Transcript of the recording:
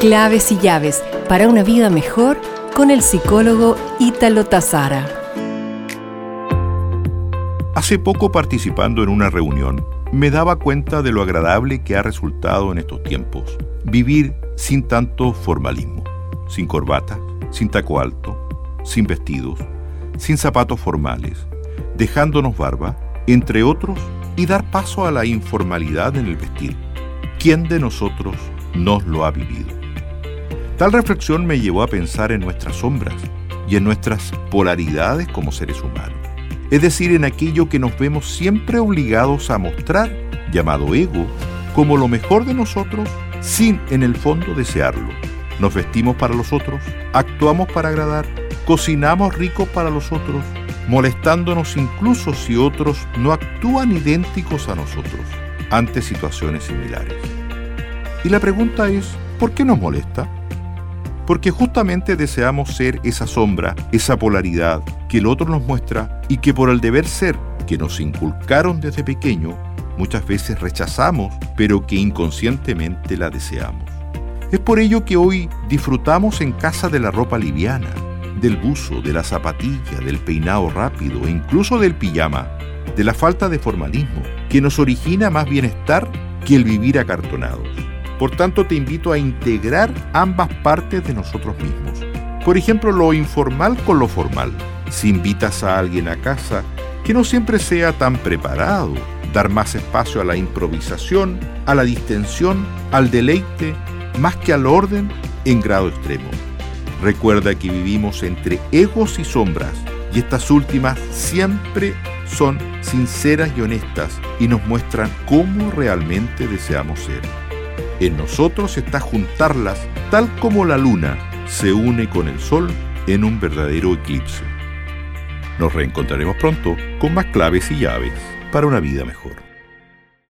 Claves y llaves para una vida mejor con el psicólogo Ítalo Tazara. Hace poco participando en una reunión, me daba cuenta de lo agradable que ha resultado en estos tiempos vivir sin tanto formalismo, sin corbata, sin taco alto, sin vestidos, sin zapatos formales, dejándonos barba, entre otros, y dar paso a la informalidad en el vestir. ¿Quién de nosotros nos lo ha vivido? Tal reflexión me llevó a pensar en nuestras sombras y en nuestras polaridades como seres humanos, es decir, en aquello que nos vemos siempre obligados a mostrar, llamado ego, como lo mejor de nosotros sin en el fondo desearlo. Nos vestimos para los otros, actuamos para agradar, cocinamos rico para los otros, molestándonos incluso si otros no actúan idénticos a nosotros ante situaciones similares. Y la pregunta es, ¿por qué nos molesta? Porque justamente deseamos ser esa sombra, esa polaridad que el otro nos muestra y que por el deber ser que nos inculcaron desde pequeño, muchas veces rechazamos, pero que inconscientemente la deseamos. Es por ello que hoy disfrutamos en casa de la ropa liviana, del buzo, de la zapatilla, del peinado rápido e incluso del pijama, de la falta de formalismo, que nos origina más bienestar que el vivir acartonados. Por tanto, te invito a integrar ambas partes de nosotros mismos. Por ejemplo, lo informal con lo formal. Si invitas a alguien a casa, que no siempre sea tan preparado, dar más espacio a la improvisación, a la distensión, al deleite, más que al orden en grado extremo. Recuerda que vivimos entre egos y sombras, y estas últimas siempre son sinceras y honestas y nos muestran cómo realmente deseamos ser. En nosotros está juntarlas tal como la luna se une con el sol en un verdadero eclipse. Nos reencontraremos pronto con más claves y llaves para una vida mejor.